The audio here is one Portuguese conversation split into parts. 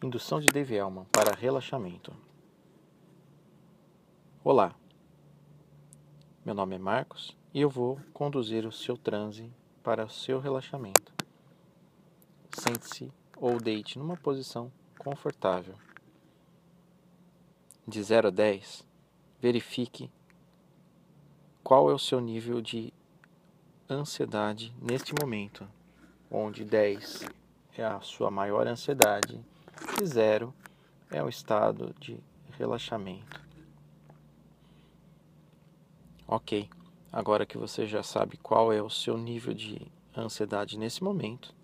Indução de Dave Elman para relaxamento. Olá, meu nome é Marcos e eu vou conduzir o seu transe para o seu relaxamento. Sente-se ou deite numa posição confortável. De 0 a 10, verifique qual é o seu nível de ansiedade neste momento, onde 10 é a sua maior ansiedade e 0 é o estado de relaxamento. Ok, agora que você já sabe qual é o seu nível de ansiedade nesse momento,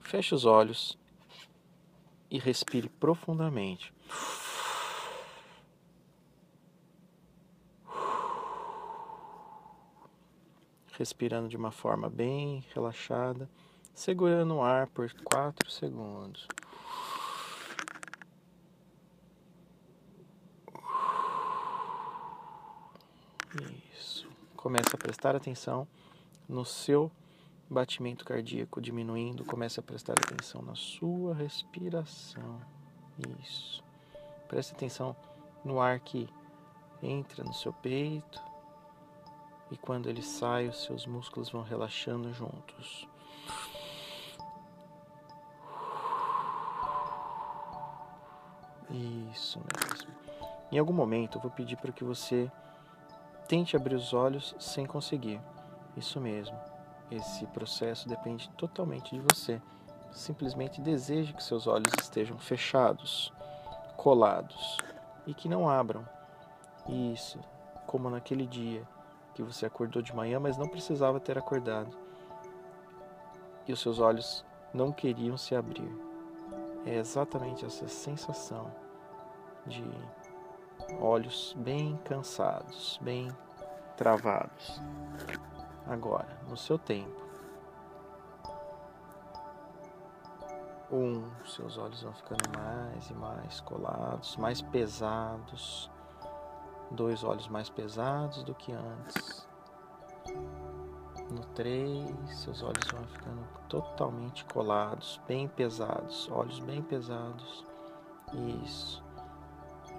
feche os olhos e respire profundamente. Respirando de uma forma bem relaxada, segurando o ar por 4 segundos. Isso. Comece a prestar atenção no seu batimento cardíaco diminuindo. Comece a prestar atenção na sua respiração. Isso. Preste atenção no ar que entra no seu peito e quando ele sai, os seus músculos vão relaxando juntos. Isso mesmo. Em algum momento eu vou pedir para que você tente abrir os olhos sem conseguir. Isso mesmo. Esse processo depende totalmente de você. Simplesmente deseje que seus olhos estejam fechados, colados e que não abram. Isso, como naquele dia que você acordou de manhã, mas não precisava ter acordado. E os seus olhos não queriam se abrir. É exatamente essa sensação de olhos bem cansados, bem travados. Agora, no seu tempo. Um, seus olhos vão ficando mais e mais colados, mais pesados. Dois olhos mais pesados do que antes. No três, seus olhos vão ficando totalmente colados, bem pesados, olhos bem pesados. Isso.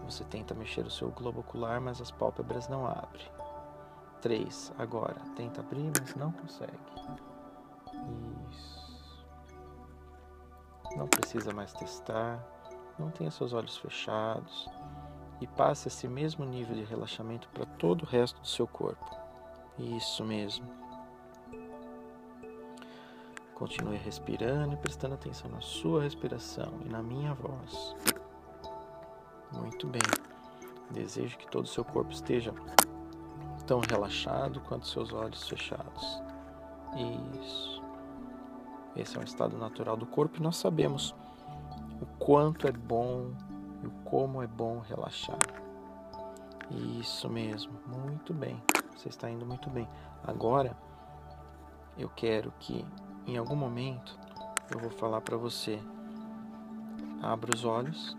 Você tenta mexer o seu globo ocular, mas as pálpebras não abrem. 3. Agora, tenta abrir, mas não consegue. Isso. Não precisa mais testar. Não tenha seus olhos fechados. E passe esse mesmo nível de relaxamento para todo o resto do seu corpo. Isso mesmo. Continue respirando e prestando atenção na sua respiração e na minha voz. Muito bem. Desejo que todo o seu corpo esteja tão relaxado quanto seus olhos fechados. Isso. Esse é um estado natural do corpo e nós sabemos o quanto é bom e o como é bom relaxar. Isso mesmo, muito bem. Você está indo muito bem. Agora, eu quero que em algum momento eu vou falar para você. Abra os olhos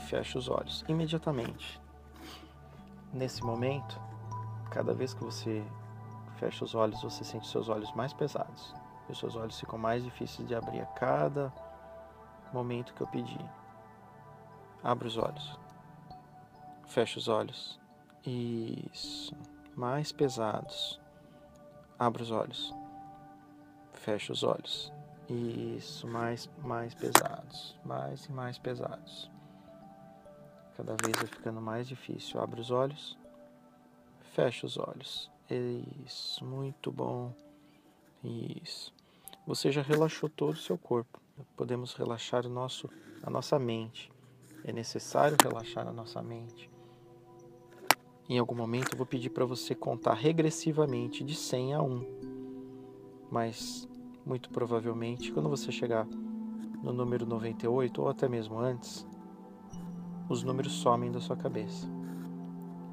feche os olhos imediatamente. Nesse momento, cada vez que você fecha os olhos, você sente seus olhos mais pesados. E seus olhos ficam mais difíceis de abrir a cada momento que eu pedir. Abra os olhos. Feche os olhos. Isso. Mais pesados. Abra os olhos. Feche os olhos. Isso, mais, mais pesados, mais e mais pesados. Cada vez vai ficando mais difícil. Abre os olhos. Fecha os olhos. Isso, muito bom. Isso. Você já relaxou todo o seu corpo. Podemos relaxar o nosso, a nossa mente. É necessário relaxar a nossa mente. Em algum momento eu vou pedir para você contar regressivamente de 100 a 1. Mas muito provavelmente, quando você chegar no número 98 ou até mesmo antes, os números somem da sua cabeça.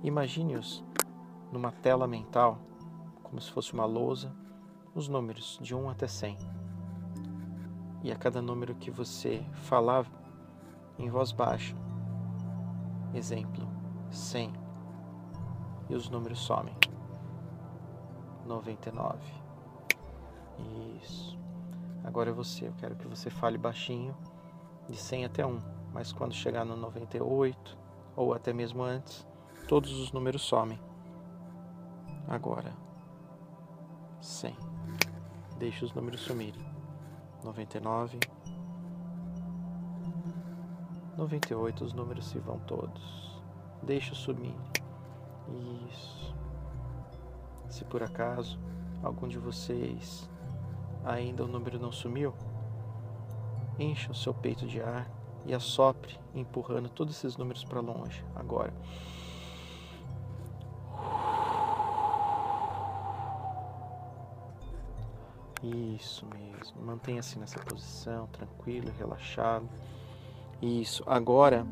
Imagine-os numa tela mental, como se fosse uma lousa, os números de 1 até 100. E a cada número que você falar em voz baixa, exemplo, 100, e os números somem. 99. Isso. Agora é você. Eu quero que você fale baixinho, de 100 até 1. Mas quando chegar no 98, ou até mesmo antes, todos os números somem. Agora, 100. Deixe os números sumirem. 99. 98, os números se vão todos. Deixe sumir. Isso. Se por acaso algum de vocês ainda o número não sumiu, encha o seu peito de ar e assopre, empurrando todos esses números para longe. Agora. Isso mesmo. Mantenha-se nessa posição, tranquilo, relaxado. Isso. Agora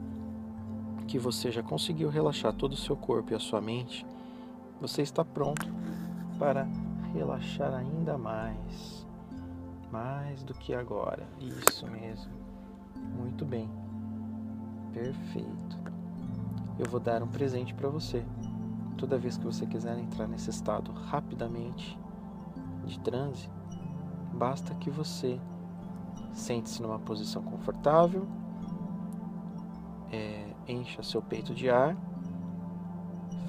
que você já conseguiu relaxar todo o seu corpo e a sua mente, você está pronto para relaxar ainda mais. Mais do que agora. Isso mesmo. Muito bem. Perfeito. Eu vou dar um presente para você. Toda vez que você quiser entrar nesse estado rapidamente de transe, basta que você sente-se numa posição confortável, é, encha seu peito de ar,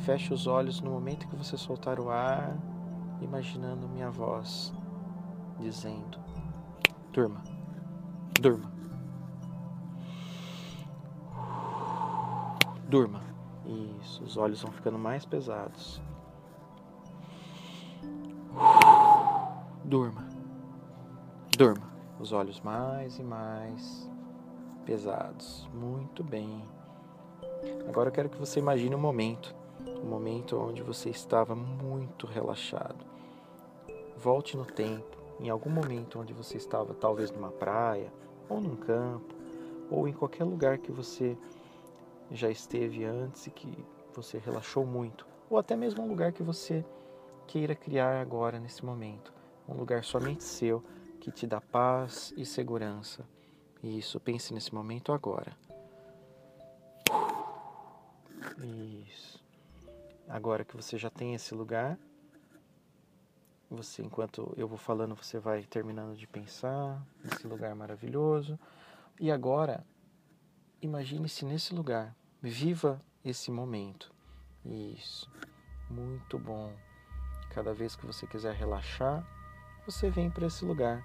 feche os olhos no momento que você soltar o ar, imaginando minha voz dizendo: Durma, durma, durma. Isso, os olhos vão ficando mais pesados. Durma. Durma. Os olhos mais e mais pesados. Muito bem. Agora eu quero que você imagine um momento, um momento onde você estava muito relaxado. Volte no tempo, em algum momento onde você estava talvez numa praia, ou num campo, ou em qualquer lugar que você já esteve antes e que você relaxou muito, ou até mesmo um lugar que você queira criar agora nesse momento, um lugar somente seu que te dá paz e segurança. Isso, pense nesse momento agora. Isso. Agora que você já tem esse lugar, você, enquanto eu vou falando, você vai terminando de pensar nesse lugar maravilhoso. E agora, imagine-se nesse lugar. Viva esse momento. Isso. Muito bom. Cada vez que você quiser relaxar, você vem para esse lugar.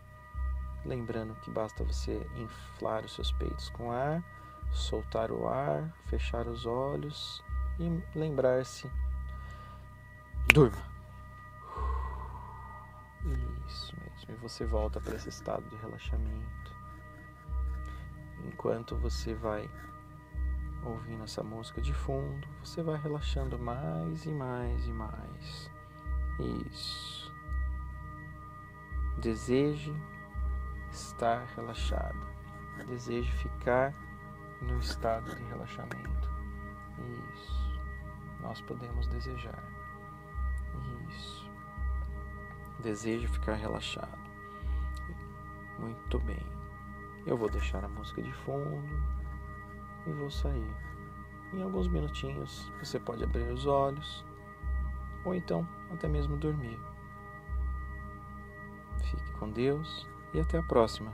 Lembrando que basta você inflar os seus peitos com ar, soltar o ar, fechar os olhos e lembrar-se: durma. Isso mesmo. E você volta para esse estado de relaxamento. Enquanto você vai ouvindo essa música de fundo, você vai relaxando mais e mais e mais. Isso. Deseje estar relaxado. Deseje ficar no estado de relaxamento. Isso. Nós podemos desejar. Isso. Deseje ficar relaxado. Muito bem. Eu vou deixar a música de fundo e vou sair. Em alguns minutinhos você pode abrir os olhos ou então até mesmo dormir. Fique com Deus e até a próxima.